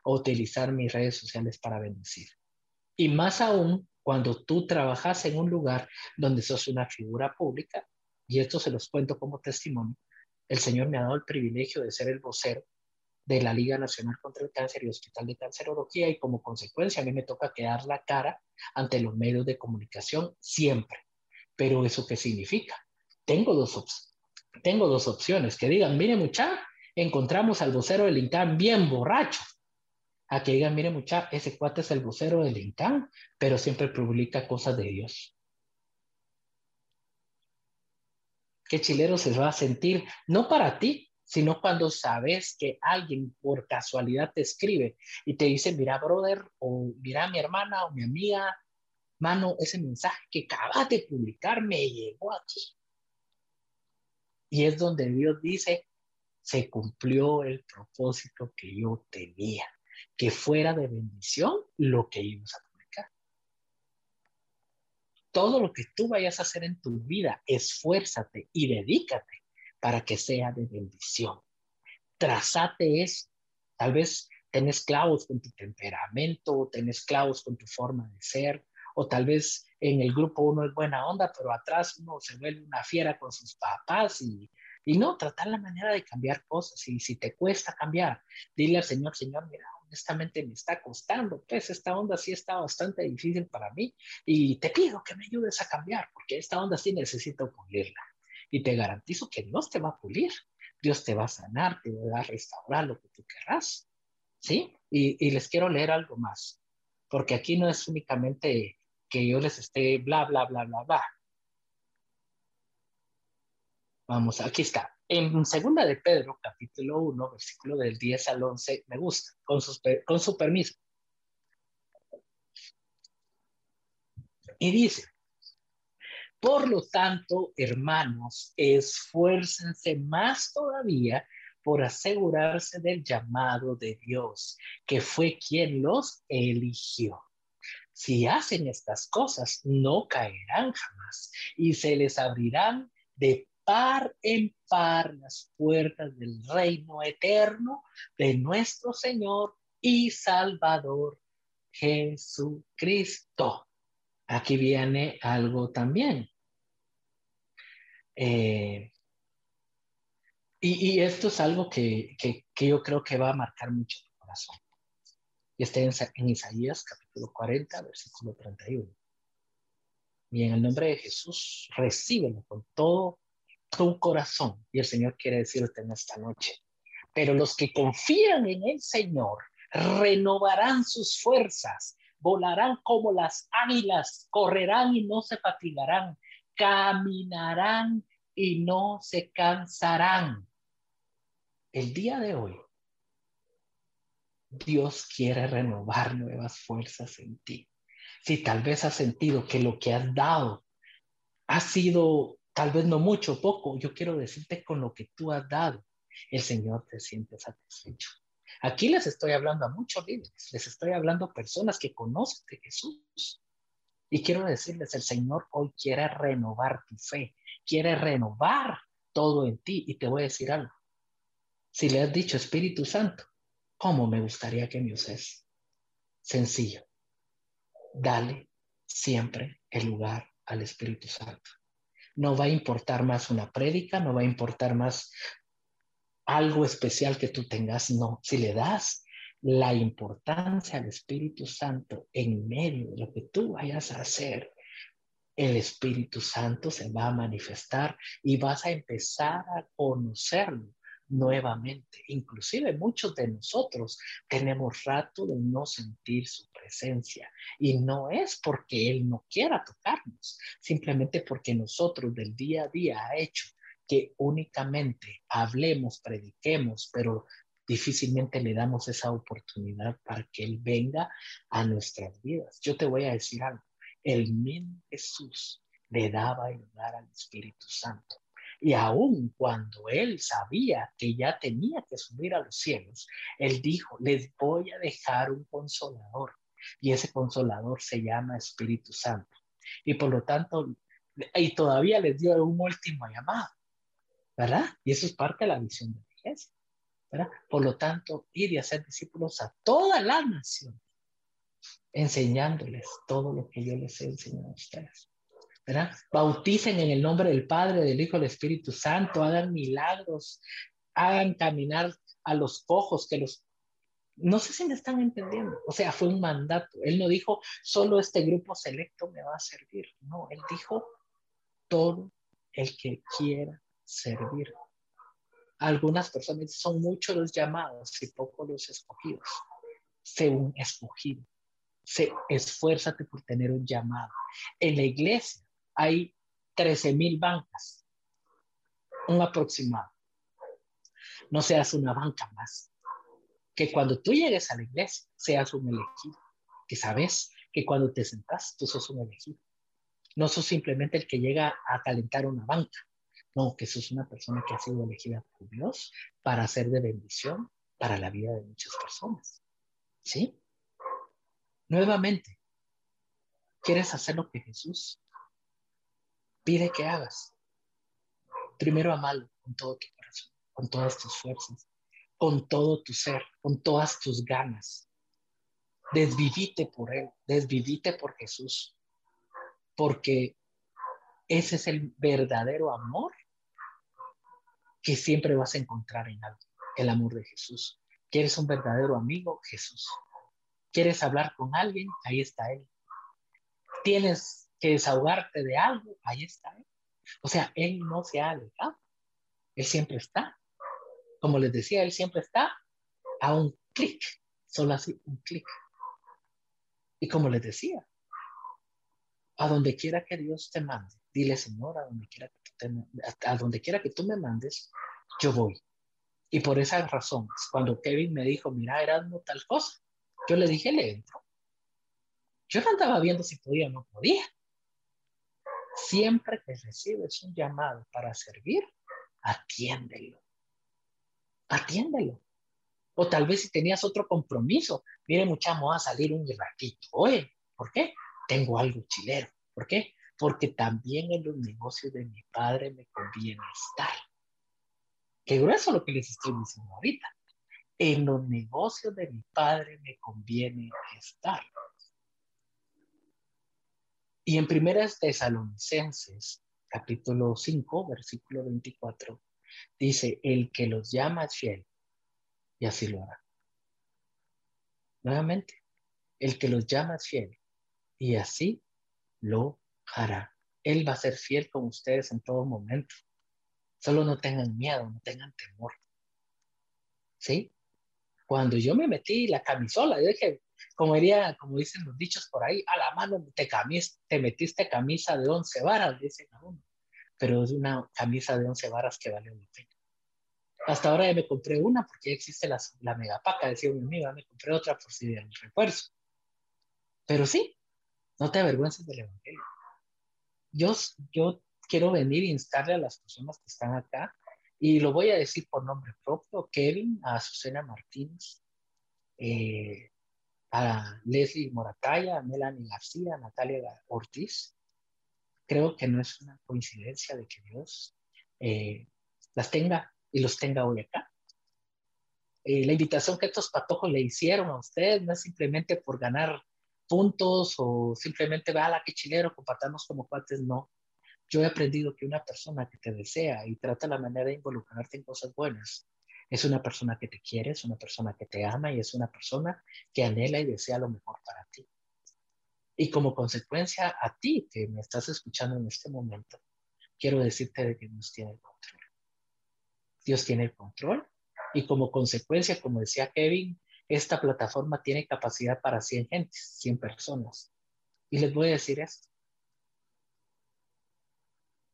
[SPEAKER 1] o utilizar mis redes sociales para bendecir. Y más aún cuando tú trabajas en un lugar donde sos una figura pública, y esto se los cuento como testimonio, el Señor me ha dado el privilegio de ser el vocero de la Liga Nacional contra el Cáncer y Hospital de Cancerología y como consecuencia a mí me toca quedar la cara ante los medios de comunicación siempre. Pero ¿eso qué significa? Tengo dos, tengo dos opciones, que digan, mire mucha, encontramos al vocero del INCAN bien borracho, a que digan, mire mucha, ese cuate es el vocero del INCAN, pero siempre publica cosas de Dios. ¿Qué chilero se va a sentir? No para ti, sino cuando sabes que alguien por casualidad te escribe y te dice, mira, brother, o mira, mi hermana o mi amiga, mano, ese mensaje que acabas de publicar me llegó aquí. Y es donde Dios dice, se cumplió el propósito que yo tenía que fuera de bendición lo que ibas a. Todo lo que tú vayas a hacer en tu vida, esfuérzate y dedícate para que sea de bendición. Trazate eso. Tal vez tenés clavos con tu temperamento, tenés clavos con tu forma de ser, o tal vez en el grupo uno es buena onda, pero atrás uno se vuelve una fiera con sus papás y, y no, tratar la manera de cambiar cosas. Y si te cuesta cambiar, dile al Señor, Señor, mira, honestamente me está costando, pues esta onda sí está bastante difícil para mí y te pido que me ayudes a cambiar, porque esta onda sí necesito pulirla. Y te garantizo que Dios te va a pulir, Dios te va a sanar, te va a restaurar lo que tú querrás. ¿Sí? Y, y les quiero leer algo más, porque aquí no es únicamente que yo les esté bla, bla, bla, bla, bla. Vamos, aquí está. En segunda de Pedro, capítulo 1, versículo del 10 al 11, me gusta, con, su permiso. Y dice, por lo tanto, hermanos, esfuércense más todavía por asegurarse del llamado de Dios, que fue quien los eligió. Si hacen estas cosas, no caerán jamás y se les abrirán de par en par las puertas del reino eterno de nuestro Señor y Salvador Jesucristo. Aquí viene algo también. Eh, y, esto es algo que, yo creo que va a marcar mucho tu corazón. Y está en, Isaías capítulo 40, versículo 31. Y en el nombre de Jesús, recíbelo con todo tu corazón. Y el Señor quiere decirte en esta noche. Pero los que confían en el Señor renovarán sus fuerzas, volarán como las águilas, correrán y no se fatigarán, caminarán y no se cansarán el día de hoy, Dios quiere renovar nuevas fuerzas en ti. Si tal vez has sentido que lo que has dado ha sido tal vez no mucho, poco, yo quiero decirte con lo que tú has dado, el Señor te siente satisfecho. Aquí les estoy hablando a muchos líderes, les estoy hablando a personas que conocen de Jesús. Y quiero decirles, el Señor hoy quiere renovar tu fe, quiere renovar todo en ti. Y te voy a decir algo, si le has dicho Espíritu Santo, ¿cómo me gustaría que me uses? Sencillo. Dale siempre el lugar al Espíritu Santo. No va a importar más una prédica, no va a importar más algo especial que tú tengas, no. Si le das la importancia al Espíritu Santo en medio de lo que tú vayas a hacer, el Espíritu Santo se va a manifestar y vas a empezar a conocerlo nuevamente. Inclusive muchos de nosotros tenemos rato de no sentir su presencia y no es porque Él no quiera tocarnos, simplemente porque nosotros del día a día ha hecho que únicamente hablemos, prediquemos, pero difícilmente le damos esa oportunidad para que Él venga a nuestras vidas. Yo te voy a decir algo, el mismo Jesús le daba el lugar al Espíritu Santo. Y aun cuando él sabía que ya tenía que subir a los cielos, él dijo, les voy a dejar un consolador. Y ese consolador se llama Espíritu Santo. Y por lo tanto, y todavía les dio un último llamado, ¿verdad? Y eso es parte de la misión de la iglesia, ¿verdad? Por lo tanto, ir y hacer discípulos a toda la nación, enseñándoles todo lo que yo les he enseñado a ustedes. Bauticen en el nombre del Padre, del Hijo, del Espíritu Santo, hagan milagros, hagan caminar a los cojos, que los... No sé si me están entendiendo. O sea, fue un mandato. Él no dijo, solo este grupo selecto me va a servir. No, él dijo, todo el que quiera servir. Algunas personas son muchos los llamados y pocos los escogidos. Sé un escogido. Se esfuérzate por tener un llamado. En la iglesia hay 13 mil bancas, un aproximado. No seas una banca más. Que cuando tú llegues a la iglesia seas un elegido. Que sabes que cuando te sentas tú sos un elegido. No sos simplemente el que llega a calentar una banca. No, que sos una persona que ha sido elegida por Dios para ser de bendición para la vida de muchas personas. ¿Sí? Nuevamente, ¿quieres hacer lo que Jesús pide que hagas. Primero amalo con todo tu corazón, con todas tus fuerzas, con todo tu ser, con todas tus ganas. Desvivite por Él, desvivite por Jesús, porque ese es el verdadero amor que siempre vas a encontrar en algo, el amor de Jesús. ¿Quieres un verdadero amigo? Jesús. ¿Quieres hablar con alguien? Ahí está Él. ¿Tienes que desahogarte de algo, ahí está. O sea, Él no se ha alejado. Él siempre está. Como les decía, Él siempre está a un clic, solo así, un clic. Y como les decía, a donde quiera que Dios te mande. Dile, Señor, a donde quiera que, a donde quiera que tú me mandes, yo voy. Y por esas razones, cuando Kevin me dijo, mira, Erasmo, tal cosa, yo le dije, le entro. Yo no andaba viendo si podía o no podía. Siempre que recibes un llamado para servir, atiéndelo. Atiéndelo. O tal vez si tenías otro compromiso, mire, muchachos, a salir un ratito. Oye, ¿por qué? Tengo algo chilero. ¿Por qué? Porque también en los negocios de mi padre me conviene estar. Qué grueso lo que les estoy diciendo ahorita. En los negocios de mi padre me conviene estar. Y en Primeras Tesalonicenses, capítulo 5, versículo 24, dice, el que los llama es fiel, y así lo hará. Nuevamente, el que los llama es fiel, y así lo hará. Él va a ser fiel con ustedes en todo momento. Solo no tengan miedo, no tengan temor. ¿Sí? Cuando yo me metí la camisola, yo dije, como diría, como dicen los dichos por ahí, a la mano te, camis, te metiste camisa de 11 varas, dicen a uno. Pero es una camisa de 11 varas que vale la pena. Hasta ahora ya me compré una porque ya existe la, la megapaca, decía mi amiga, me compré otra por si el refuerzo. Pero sí, no te avergüences del Evangelio. Yo, yo quiero venir e instarle a las personas que están acá, y lo voy a decir por nombre propio, Kevin, a Azucena Martínez, eh, a Leslie Morataya, a Melanie García, a Natalia Ortiz. Creo que no es una coincidencia de que Dios eh, las tenga y los tenga hoy acá. Eh, la invitación que estos patojos le hicieron a ustedes no es simplemente por ganar puntos o simplemente, la que chilero, compartamos como cuates, no. Yo he aprendido que una persona que te desea y trata la manera de involucrarte en cosas buenas es una persona que te quiere, es una persona que te ama y es una persona que anhela y desea lo mejor para ti. Y como consecuencia a ti que me estás escuchando en este momento, quiero decirte de que Dios tiene el control. Dios tiene el control y como consecuencia, como decía Kevin, esta plataforma tiene capacidad para 100 gentes, 100 personas. Y les voy a decir esto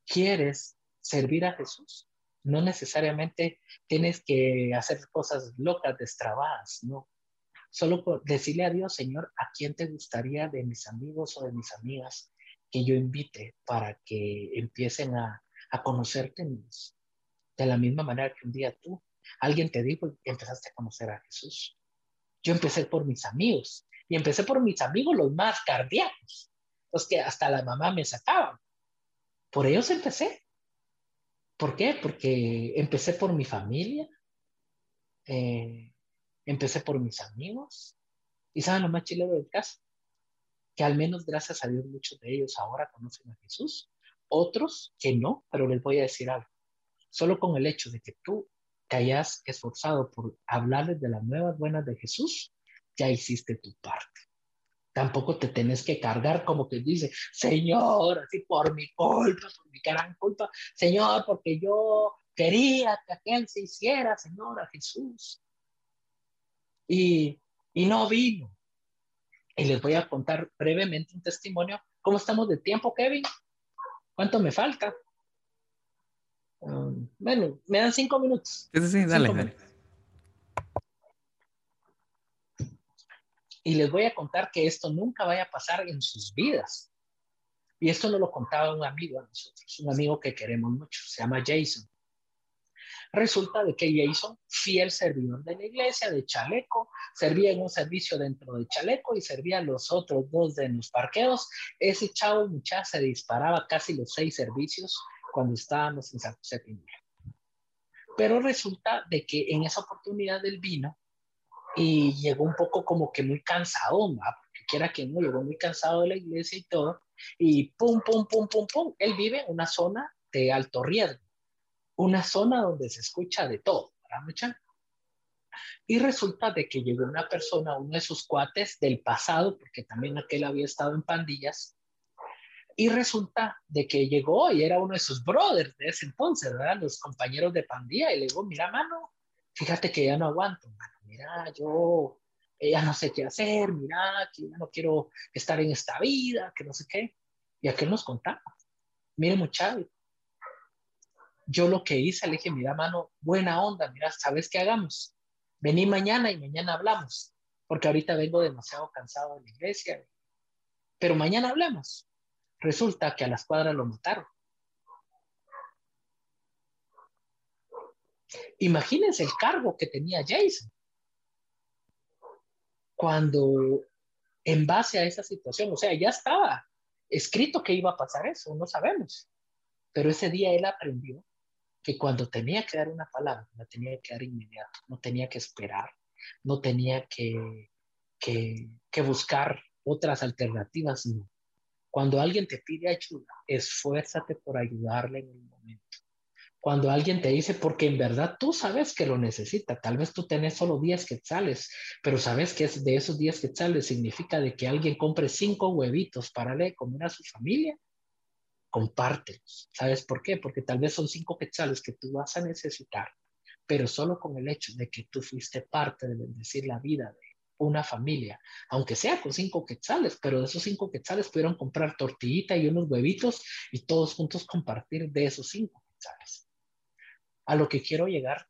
[SPEAKER 1] quieres servir a Jesús, no necesariamente tienes que hacer cosas locas, destrabadas, no. Solo por decirle a Dios, Señor, ¿a quién te gustaría de mis amigos o de mis amigas que yo invite para que empiecen a, a conocerte De la misma manera que un día tú, alguien te dijo y empezaste a conocer a Jesús. Yo empecé por mis amigos y empecé por mis amigos los más cardíacos, los que hasta la mamá me sacaban por ellos empecé. ¿Por qué? Porque empecé por mi familia, eh, empecé por mis amigos. ¿Y saben lo más chileno del caso? Que al menos gracias a Dios muchos de ellos ahora conocen a Jesús. Otros que no, pero les voy a decir algo. Solo con el hecho de que tú te hayas esforzado por hablarles de las nuevas buenas de Jesús, ya hiciste tu parte. Tampoco te tenés que cargar como que dice, Señor, así por mi culpa, por mi gran culpa, Señor, porque yo quería que aquel se hiciera, Señor, a Jesús. Y, y no vino. Y les voy a contar brevemente un testimonio. ¿Cómo estamos de tiempo, Kevin? ¿Cuánto me falta? Um, bueno, me dan cinco minutos.
[SPEAKER 2] Sí, sí, dale, dale.
[SPEAKER 1] Y les voy a contar que esto nunca vaya a pasar en sus vidas. Y esto nos lo contaba un amigo a nosotros, un amigo que queremos mucho, se llama Jason. Resulta de que Jason, fiel servidor de la iglesia de Chaleco, servía en un servicio dentro de Chaleco y servía a los otros dos de los parqueos. Ese chavo muchacho se disparaba casi los seis servicios cuando estábamos en San José Pero resulta de que en esa oportunidad del vino, y llegó un poco como que muy cansado, porque quiera que no, llegó muy cansado de la iglesia y todo, y pum, pum, pum, pum, pum, él vive en una zona de alto riesgo, una zona donde se escucha de todo, ¿verdad, Y resulta de que llegó una persona, uno de sus cuates del pasado, porque también aquel había estado en pandillas, y resulta de que llegó y era uno de sus brothers de ese entonces, ¿verdad? Los compañeros de pandilla, y le dijo, mira, mano, fíjate que ya no aguanto, mano mira, yo ya no sé qué hacer, mira, que ya no quiero estar en esta vida, que no sé qué. Y aquel nos contaba, mire muchacho, yo lo que hice, le dije, mira mano, buena onda, mira, ¿sabes qué hagamos? Vení mañana y mañana hablamos, porque ahorita vengo demasiado cansado de la iglesia, pero mañana hablamos. Resulta que a las cuadras lo mataron. Imagínense el cargo que tenía Jason. Cuando en base a esa situación, o sea, ya estaba escrito que iba a pasar eso, no sabemos. Pero ese día él aprendió que cuando tenía que dar una palabra, la tenía que dar inmediato, no tenía que esperar, no tenía que, que, buscar otras alternativas, no. Cuando alguien te pide ayuda, esfuérzate por ayudarle en el momento. Cuando alguien te dice, porque en verdad tú sabes que lo necesita, tal vez tú tenés solo 10 quetzales, pero sabes que de esos 10 quetzales significa de que alguien compre cinco huevitos para le comer a su familia, compártelos. ¿Sabes por qué? Porque tal vez son cinco quetzales que tú vas a necesitar, pero solo con el hecho de que tú fuiste parte de bendecir la vida de una familia, aunque sea con cinco quetzales, pero de esos cinco quetzales pudieron comprar tortillita y unos huevitos y todos juntos compartir de esos cinco quetzales a lo que quiero llegar,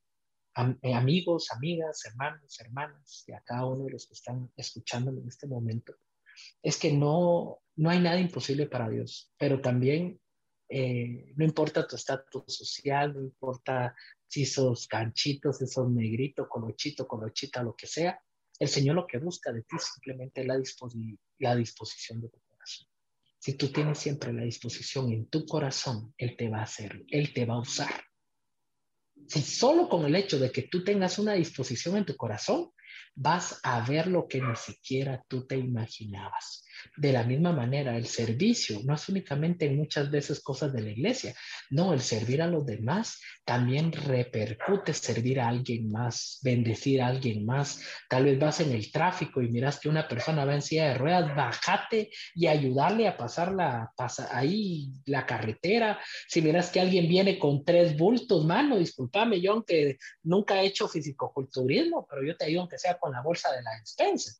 [SPEAKER 1] eh, amigos, amigas, hermanos, hermanas, y a cada uno de los que están escuchándome en este momento, es que no, no hay nada imposible para Dios, pero también eh, no importa tu estatus social, no importa si sos canchito, si sos negrito, colochito, colochita, lo que sea, el Señor lo que busca de ti simplemente es la, la disposición de tu corazón. Si tú tienes siempre la disposición en tu corazón, Él te va a hacer, Él te va a usar. Si solo con el hecho de que tú tengas una disposición en tu corazón, vas a ver lo que ni siquiera tú te imaginabas. De la misma manera, el servicio no es únicamente muchas veces cosas de la iglesia, no, el servir a los demás también repercute servir a alguien más, bendecir a alguien más. Tal vez vas en el tráfico y miras que una persona va en silla de ruedas, bájate y ayudarle a pasar la, pasa, ahí la carretera. Si miras que alguien viene con tres bultos, mano, discúlpame, yo aunque nunca he hecho fisicoculturismo, pero yo te digo aunque sea con la bolsa de la despensa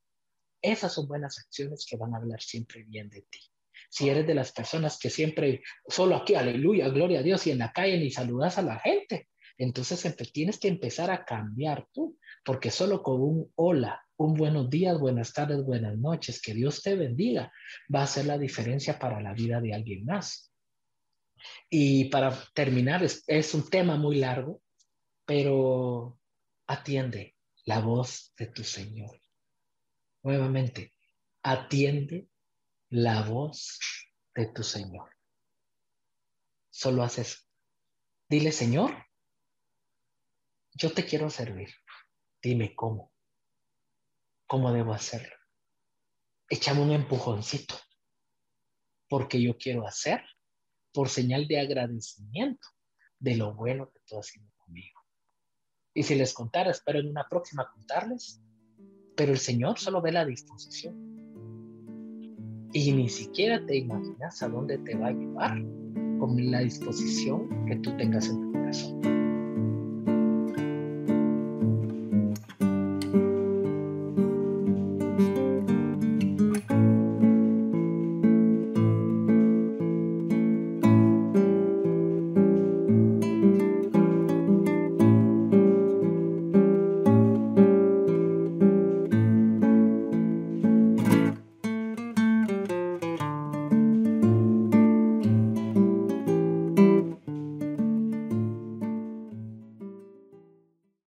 [SPEAKER 1] esas son buenas acciones que van a hablar siempre bien de ti. Si eres de las personas que siempre, solo aquí, aleluya, gloria a Dios, y en la calle ni saludas a la gente, entonces tienes que empezar a cambiar tú, porque solo con un hola, un buenos días, buenas tardes, buenas noches, que Dios te bendiga, va a hacer la diferencia para la vida de alguien más. Y para terminar, es, es un tema muy largo, pero atiende la voz de tu Señor nuevamente, atiende la voz de tu Señor. Solo haces, dile, Señor, yo te quiero servir. Dime cómo. ¿Cómo debo hacerlo? Échame un empujoncito, porque yo quiero hacer por señal de agradecimiento de lo bueno que tú has sido. Y si les contara, espero en una próxima contarles pero el Señor solo ve la disposición. Y ni siquiera te imaginas a dónde te va a llevar con la disposición que tú tengas en tu corazón.